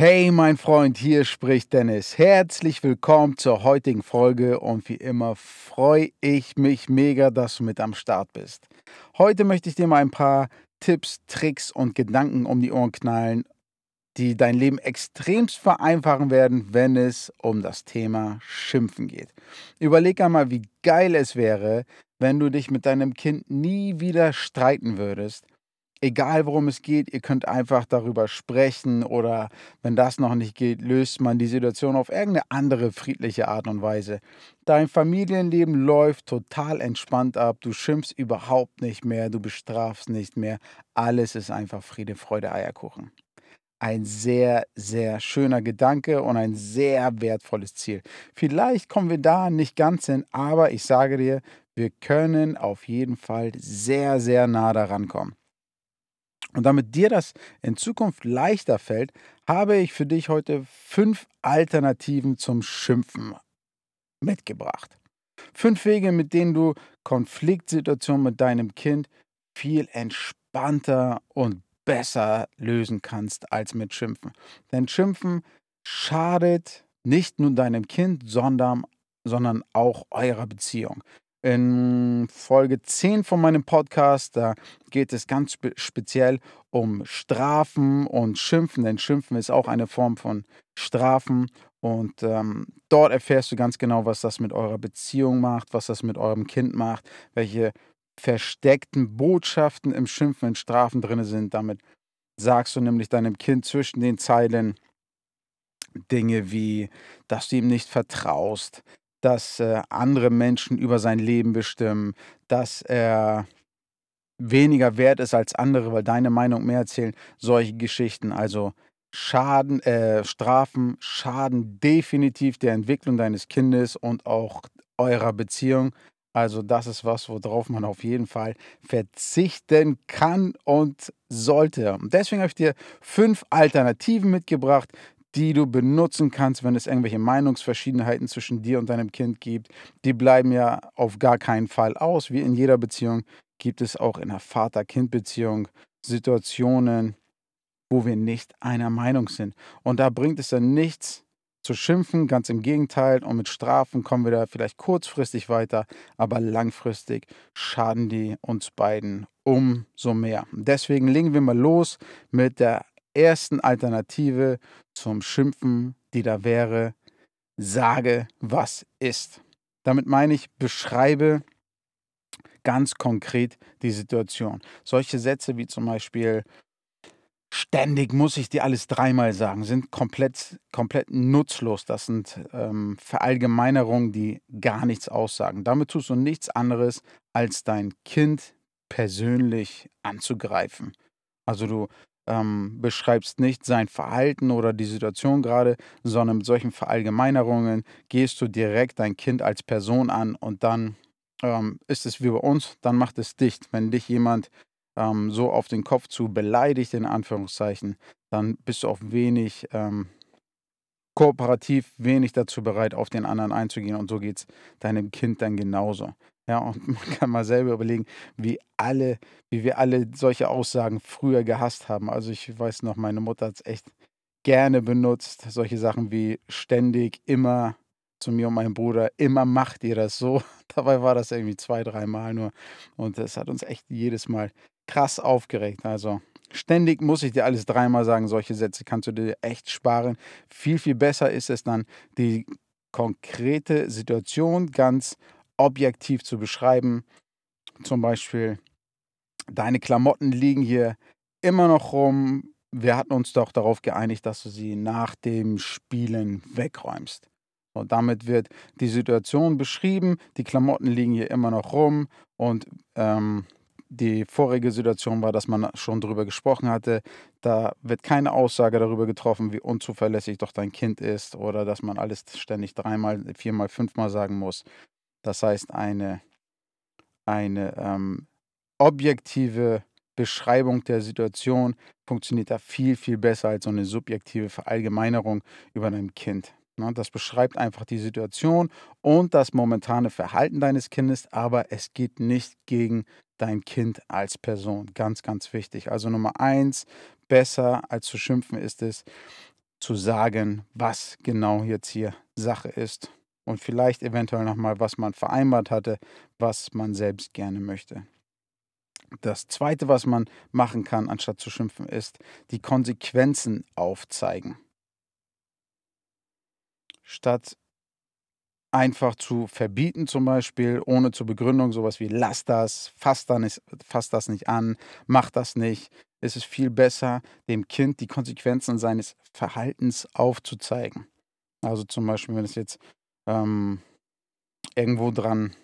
Hey mein Freund, hier spricht Dennis. Herzlich willkommen zur heutigen Folge und wie immer freue ich mich mega, dass du mit am Start bist. Heute möchte ich dir mal ein paar Tipps, Tricks und Gedanken um die Ohren knallen, die dein Leben extremst vereinfachen werden, wenn es um das Thema Schimpfen geht. Überleg einmal, wie geil es wäre, wenn du dich mit deinem Kind nie wieder streiten würdest egal worum es geht, ihr könnt einfach darüber sprechen oder wenn das noch nicht geht, löst man die Situation auf irgendeine andere friedliche Art und Weise. Dein Familienleben läuft total entspannt ab, du schimpfst überhaupt nicht mehr, du bestrafst nicht mehr, alles ist einfach Friede, Freude, Eierkuchen. Ein sehr, sehr schöner Gedanke und ein sehr wertvolles Ziel. Vielleicht kommen wir da nicht ganz hin, aber ich sage dir, wir können auf jeden Fall sehr, sehr nah daran kommen. Und damit dir das in Zukunft leichter fällt, habe ich für dich heute fünf Alternativen zum Schimpfen mitgebracht. Fünf Wege, mit denen du Konfliktsituationen mit deinem Kind viel entspannter und besser lösen kannst als mit Schimpfen. Denn Schimpfen schadet nicht nur deinem Kind, sondern, sondern auch eurer Beziehung. In Folge 10 von meinem Podcast, da geht es ganz spe speziell um Strafen und Schimpfen, denn Schimpfen ist auch eine Form von Strafen. Und ähm, dort erfährst du ganz genau, was das mit eurer Beziehung macht, was das mit eurem Kind macht, welche versteckten Botschaften im Schimpfen, in Strafen drin sind. Damit sagst du nämlich deinem Kind zwischen den Zeilen Dinge wie, dass du ihm nicht vertraust, dass äh, andere Menschen über sein Leben bestimmen, dass er weniger wert ist als andere, weil deine Meinung mehr erzählen. Solche Geschichten. Also Schaden, äh, Strafen schaden definitiv der Entwicklung deines Kindes und auch eurer Beziehung. Also das ist was, worauf man auf jeden Fall verzichten kann und sollte. Und deswegen habe ich dir fünf Alternativen mitgebracht, die du benutzen kannst, wenn es irgendwelche Meinungsverschiedenheiten zwischen dir und deinem Kind gibt. Die bleiben ja auf gar keinen Fall aus. Wie in jeder Beziehung gibt es auch in einer Vater-Kind-Beziehung Situationen, wo wir nicht einer Meinung sind. Und da bringt es dann nichts zu schimpfen, ganz im Gegenteil. Und mit Strafen kommen wir da vielleicht kurzfristig weiter, aber langfristig schaden die uns beiden umso mehr. Deswegen legen wir mal los mit der ersten Alternative zum Schimpfen, die da wäre, sage, was ist. Damit meine ich, beschreibe ganz konkret die Situation. Solche Sätze wie zum Beispiel, ständig muss ich dir alles dreimal sagen, sind komplett, komplett nutzlos. Das sind ähm, Verallgemeinerungen, die gar nichts aussagen. Damit tust du nichts anderes, als dein Kind persönlich anzugreifen. Also du ähm, beschreibst nicht sein Verhalten oder die Situation gerade, sondern mit solchen Verallgemeinerungen gehst du direkt dein Kind als Person an und dann ähm, ist es wie bei uns, dann macht es dicht. Wenn dich jemand ähm, so auf den Kopf zu beleidigt, in Anführungszeichen, dann bist du auch wenig ähm, kooperativ, wenig dazu bereit, auf den anderen einzugehen und so geht es deinem Kind dann genauso. Ja, und man kann mal selber überlegen, wie alle, wie wir alle solche Aussagen früher gehasst haben. Also ich weiß noch, meine Mutter hat es echt gerne benutzt. Solche Sachen wie ständig, immer zu mir und meinem Bruder, immer macht ihr das so. Dabei war das irgendwie zwei, dreimal nur. Und das hat uns echt jedes Mal krass aufgeregt. Also ständig muss ich dir alles dreimal sagen. Solche Sätze kannst du dir echt sparen. Viel, viel besser ist es dann, die konkrete Situation ganz objektiv zu beschreiben. Zum Beispiel, deine Klamotten liegen hier immer noch rum. Wir hatten uns doch darauf geeinigt, dass du sie nach dem Spielen wegräumst. Und damit wird die Situation beschrieben. Die Klamotten liegen hier immer noch rum. Und ähm, die vorige Situation war, dass man schon darüber gesprochen hatte. Da wird keine Aussage darüber getroffen, wie unzuverlässig doch dein Kind ist oder dass man alles ständig dreimal, viermal, fünfmal sagen muss. Das heißt, eine, eine ähm, objektive Beschreibung der Situation funktioniert da viel, viel besser als so eine subjektive Verallgemeinerung über dein Kind. Ne? Das beschreibt einfach die Situation und das momentane Verhalten deines Kindes, aber es geht nicht gegen dein Kind als Person. Ganz, ganz wichtig. Also Nummer eins, besser als zu schimpfen ist es, zu sagen, was genau jetzt hier Sache ist und vielleicht eventuell nochmal, was man vereinbart hatte, was man selbst gerne möchte. Das Zweite, was man machen kann, anstatt zu schimpfen, ist die Konsequenzen aufzeigen. Statt einfach zu verbieten zum Beispiel, ohne zur Begründung, sowas wie lass das, fass, da nicht, fass das nicht an, mach das nicht, ist es viel besser, dem Kind die Konsequenzen seines Verhaltens aufzuzeigen. Also zum Beispiel, wenn es jetzt ähm, irgendwo dran,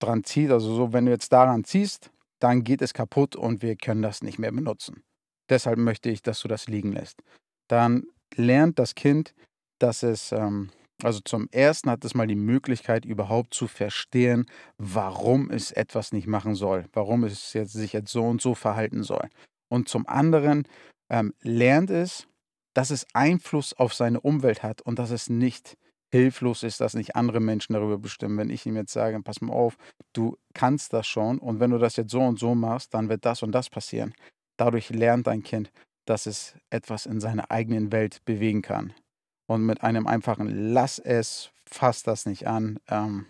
dran zieht, also so, wenn du jetzt daran ziehst, dann geht es kaputt und wir können das nicht mehr benutzen. Deshalb möchte ich, dass du das liegen lässt. Dann lernt das Kind, dass es, ähm, also zum ersten hat es mal die Möglichkeit, überhaupt zu verstehen, warum es etwas nicht machen soll, warum es jetzt, sich jetzt so und so verhalten soll. Und zum anderen ähm, lernt es, dass es Einfluss auf seine Umwelt hat und dass es nicht hilflos ist, dass nicht andere Menschen darüber bestimmen. Wenn ich ihm jetzt sage, pass mal auf, du kannst das schon und wenn du das jetzt so und so machst, dann wird das und das passieren. Dadurch lernt dein Kind, dass es etwas in seiner eigenen Welt bewegen kann. Und mit einem einfachen Lass es, fass das nicht an, ähm,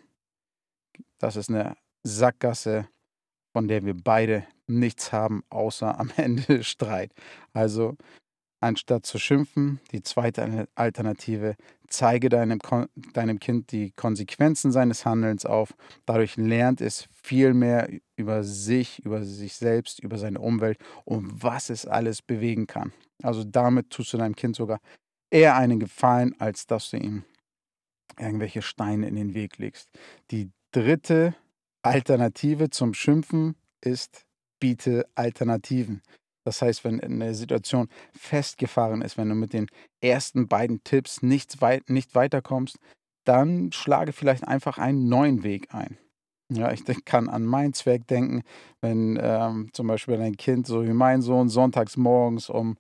das ist eine Sackgasse, von der wir beide nichts haben, außer am Ende Streit. Also Anstatt zu schimpfen, die zweite Alternative, zeige deinem, deinem Kind die Konsequenzen seines Handelns auf. Dadurch lernt es viel mehr über sich, über sich selbst, über seine Umwelt und was es alles bewegen kann. Also damit tust du deinem Kind sogar eher einen Gefallen, als dass du ihm irgendwelche Steine in den Weg legst. Die dritte Alternative zum Schimpfen ist, biete Alternativen. Das heißt, wenn eine Situation festgefahren ist, wenn du mit den ersten beiden Tipps nicht, weit, nicht weiterkommst, dann schlage vielleicht einfach einen neuen Weg ein. Ja, ich kann an meinen Zweck denken, wenn ähm, zum Beispiel ein Kind, so wie mein Sohn, sonntags morgens um,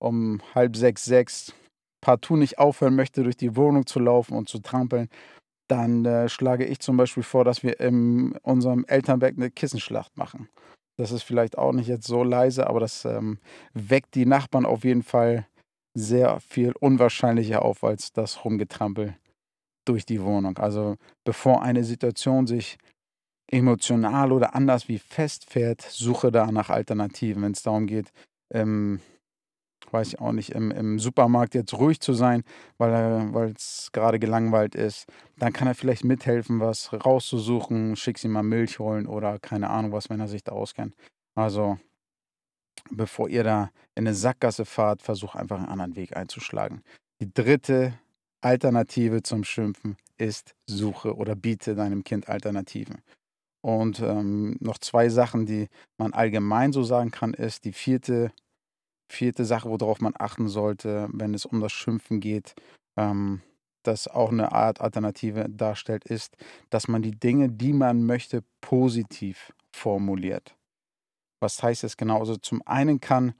um halb sechs, sechs partout nicht aufhören möchte, durch die Wohnung zu laufen und zu trampeln, dann äh, schlage ich zum Beispiel vor, dass wir in unserem Elternberg eine Kissenschlacht machen. Das ist vielleicht auch nicht jetzt so leise, aber das ähm, weckt die Nachbarn auf jeden Fall sehr viel unwahrscheinlicher auf als das Rumgetrampel durch die Wohnung. Also bevor eine Situation sich emotional oder anders wie festfährt, suche da nach Alternativen. Wenn es darum geht, ähm, weiß ich auch nicht, im, im Supermarkt jetzt ruhig zu sein, weil es gerade gelangweilt ist, dann kann er vielleicht mithelfen, was rauszusuchen, schick sie mal Milch holen oder keine Ahnung was, wenn er sich da auskennt. Also, bevor ihr da in eine Sackgasse fahrt, versucht einfach einen anderen Weg einzuschlagen. Die dritte Alternative zum Schimpfen ist Suche oder biete deinem Kind Alternativen. Und ähm, noch zwei Sachen, die man allgemein so sagen kann, ist, die vierte vierte Sache, worauf man achten sollte, wenn es um das Schimpfen geht, ähm, das auch eine Art Alternative darstellt, ist, dass man die Dinge, die man möchte, positiv formuliert. Was heißt das genau? Also zum einen kann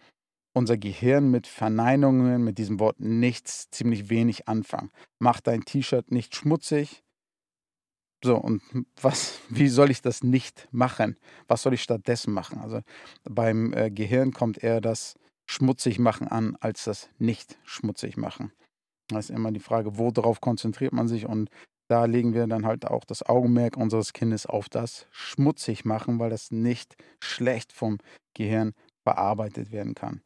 unser Gehirn mit Verneinungen, mit diesem Wort nichts, ziemlich wenig anfangen. Mach dein T-Shirt nicht schmutzig. So, und was, wie soll ich das nicht machen? Was soll ich stattdessen machen? Also beim äh, Gehirn kommt eher das schmutzig machen an, als das nicht schmutzig machen. Das ist immer die Frage, worauf konzentriert man sich und da legen wir dann halt auch das Augenmerk unseres Kindes auf das schmutzig machen, weil das nicht schlecht vom Gehirn bearbeitet werden kann.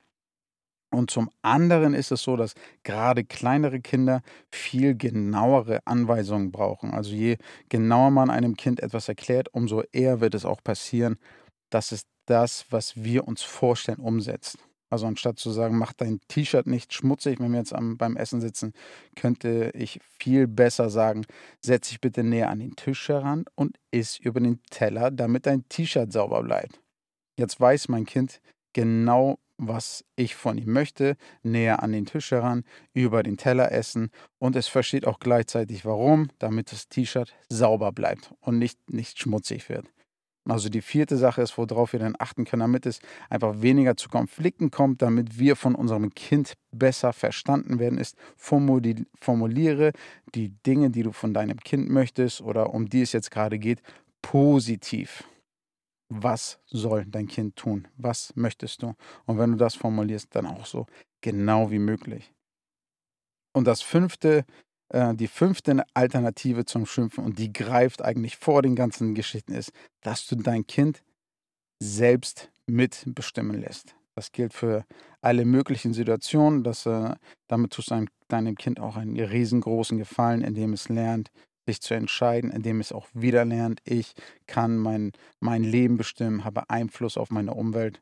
Und zum anderen ist es so, dass gerade kleinere Kinder viel genauere Anweisungen brauchen. Also je genauer man einem Kind etwas erklärt, umso eher wird es auch passieren, dass es das, was wir uns vorstellen, umsetzt. Also anstatt zu sagen, mach dein T-Shirt nicht schmutzig, wenn wir jetzt am, beim Essen sitzen, könnte ich viel besser sagen, setz dich bitte näher an den Tisch heran und iss über den Teller, damit dein T-Shirt sauber bleibt. Jetzt weiß mein Kind genau, was ich von ihm möchte, näher an den Tisch heran, über den Teller essen und es versteht auch gleichzeitig warum, damit das T-Shirt sauber bleibt und nicht, nicht schmutzig wird. Also die vierte Sache ist, worauf wir dann achten können, damit es einfach weniger zu Konflikten kommt, damit wir von unserem Kind besser verstanden werden, ist, formuliere die Dinge, die du von deinem Kind möchtest oder um die es jetzt gerade geht, positiv. Was soll dein Kind tun? Was möchtest du? Und wenn du das formulierst, dann auch so genau wie möglich. Und das fünfte, äh, die fünfte Alternative zum Schimpfen, und die greift eigentlich vor den ganzen Geschichten, ist, dass du dein Kind selbst mitbestimmen lässt. Das gilt für alle möglichen Situationen. Dass, äh, damit tust du deinem Kind auch einen riesengroßen Gefallen, indem es lernt, sich zu entscheiden, indem es auch wieder lernt, ich kann mein, mein Leben bestimmen, habe Einfluss auf meine Umwelt.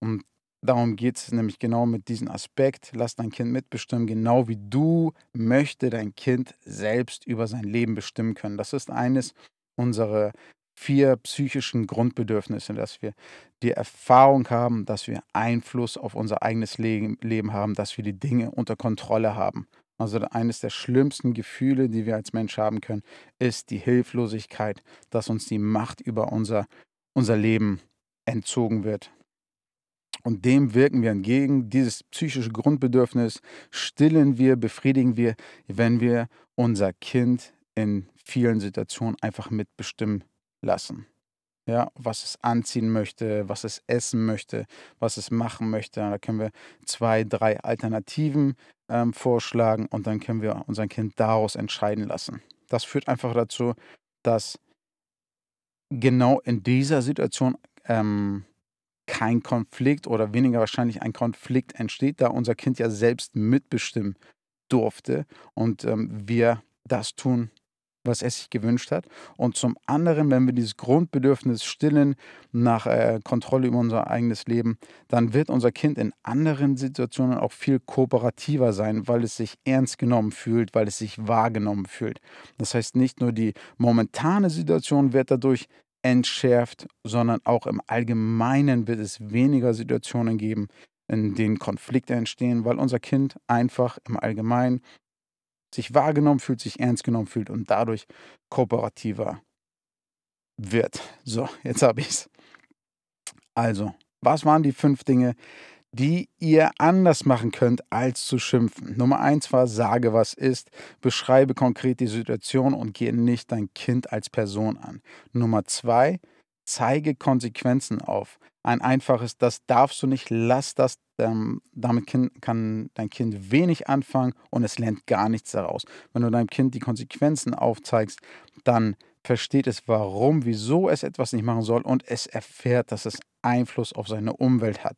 Und darum geht es nämlich genau mit diesem Aspekt. Lass dein Kind mitbestimmen, genau wie du möchte dein Kind selbst über sein Leben bestimmen können. Das ist eines unserer vier psychischen Grundbedürfnisse, dass wir die Erfahrung haben, dass wir Einfluss auf unser eigenes Leben haben, dass wir die Dinge unter Kontrolle haben. Also eines der schlimmsten Gefühle, die wir als Mensch haben können, ist die Hilflosigkeit, dass uns die Macht über unser, unser Leben entzogen wird. Und dem wirken wir entgegen. Dieses psychische Grundbedürfnis stillen wir, befriedigen wir, wenn wir unser Kind in vielen Situationen einfach mitbestimmen lassen. Ja, was es anziehen möchte, was es essen möchte, was es machen möchte. Da können wir zwei, drei Alternativen ähm, vorschlagen und dann können wir unser Kind daraus entscheiden lassen. Das führt einfach dazu, dass genau in dieser Situation ähm, kein Konflikt oder weniger wahrscheinlich ein Konflikt entsteht, da unser Kind ja selbst mitbestimmen durfte und ähm, wir das tun, was es sich gewünscht hat. Und zum anderen, wenn wir dieses Grundbedürfnis stillen nach äh, Kontrolle über unser eigenes Leben, dann wird unser Kind in anderen Situationen auch viel kooperativer sein, weil es sich ernst genommen fühlt, weil es sich wahrgenommen fühlt. Das heißt, nicht nur die momentane Situation wird dadurch entschärft, sondern auch im Allgemeinen wird es weniger Situationen geben, in denen Konflikte entstehen, weil unser Kind einfach im Allgemeinen sich wahrgenommen fühlt, sich ernst genommen fühlt und dadurch kooperativer wird. So, jetzt habe ich es. Also, was waren die fünf Dinge, die ihr anders machen könnt, als zu schimpfen? Nummer eins war, sage, was ist, beschreibe konkret die Situation und gehe nicht dein Kind als Person an. Nummer zwei, zeige Konsequenzen auf. Ein einfaches, das darfst du nicht, lass das, ähm, damit kann dein Kind wenig anfangen und es lernt gar nichts daraus. Wenn du deinem Kind die Konsequenzen aufzeigst, dann versteht es, warum, wieso es etwas nicht machen soll und es erfährt, dass es Einfluss auf seine Umwelt hat.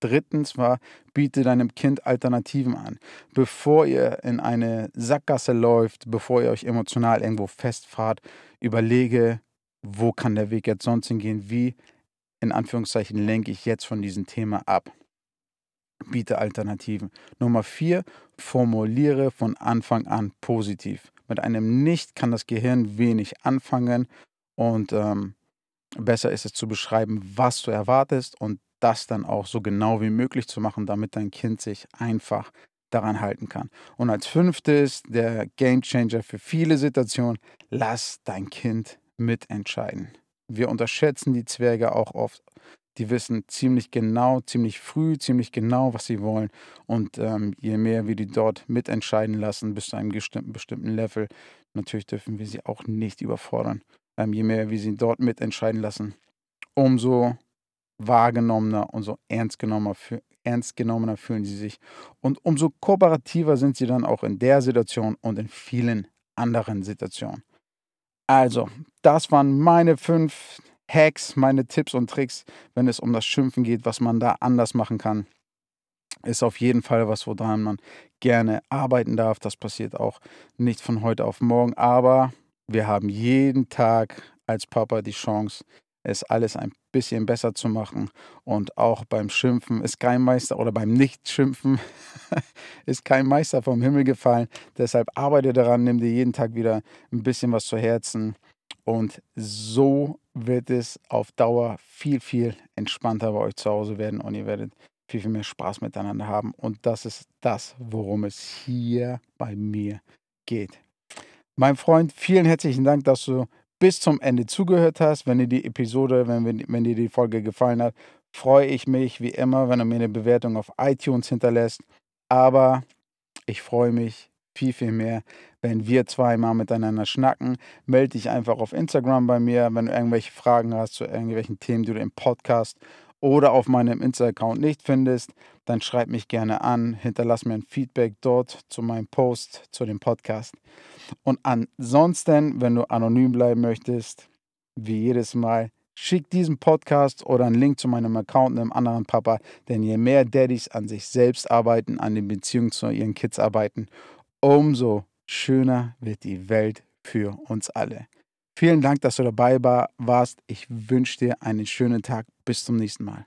Drittens war, biete deinem Kind Alternativen an. Bevor ihr in eine Sackgasse läuft, bevor ihr euch emotional irgendwo festfahrt, überlege, wo kann der Weg jetzt sonst hingehen? Wie, in Anführungszeichen, lenke ich jetzt von diesem Thema ab? Biete Alternativen. Nummer vier, formuliere von Anfang an positiv. Mit einem Nicht kann das Gehirn wenig anfangen und ähm, besser ist es zu beschreiben, was du erwartest und das dann auch so genau wie möglich zu machen, damit dein Kind sich einfach daran halten kann. Und als fünftes, der Game Changer für viele Situationen, lass dein Kind mitentscheiden. Wir unterschätzen die Zwerge auch oft. Die wissen ziemlich genau, ziemlich früh, ziemlich genau, was sie wollen. Und ähm, je mehr wir die dort mitentscheiden lassen, bis zu einem bestimmten, bestimmten Level, natürlich dürfen wir sie auch nicht überfordern. Ähm, je mehr wir sie dort mitentscheiden lassen, umso wahrgenommener, umso ernst genommener, ernst genommener fühlen sie sich. Und umso kooperativer sind sie dann auch in der Situation und in vielen anderen Situationen. Also, das waren meine fünf Hacks, meine Tipps und Tricks, wenn es um das Schimpfen geht, was man da anders machen kann. Ist auf jeden Fall was, woran man gerne arbeiten darf. Das passiert auch nicht von heute auf morgen, aber wir haben jeden Tag als Papa die Chance, es alles ein bisschen besser zu machen. Und auch beim Schimpfen ist kein Meister oder beim Nichtschimpfen ist kein Meister vom Himmel gefallen. Deshalb arbeite daran, nimm dir jeden Tag wieder ein bisschen was zu Herzen. Und so wird es auf Dauer viel, viel entspannter bei euch zu Hause werden und ihr werdet viel, viel mehr Spaß miteinander haben. Und das ist das, worum es hier bei mir geht. Mein Freund, vielen herzlichen Dank, dass du bis zum Ende zugehört hast. Wenn dir die Episode, wenn, wenn dir die Folge gefallen hat, freue ich mich wie immer, wenn du mir eine Bewertung auf iTunes hinterlässt. Aber ich freue mich viel, viel mehr, wenn wir zweimal miteinander schnacken. Melde dich einfach auf Instagram bei mir, wenn du irgendwelche Fragen hast zu irgendwelchen Themen, die du im Podcast oder auf meinem Insta-Account nicht findest. dann schreib mich gerne an, hinterlass mir ein Feedback dort zu meinem Post, zu dem Podcast. Und ansonsten, wenn du anonym bleiben möchtest, wie jedes Mal, schick diesen Podcast oder einen Link zu meinem Account einem anderen Papa, denn je mehr Daddys an sich selbst arbeiten, an den Beziehungen zu ihren Kids arbeiten, umso schöner wird die Welt für uns alle. Vielen Dank, dass du dabei warst. Ich wünsche dir einen schönen Tag. Bis zum nächsten Mal.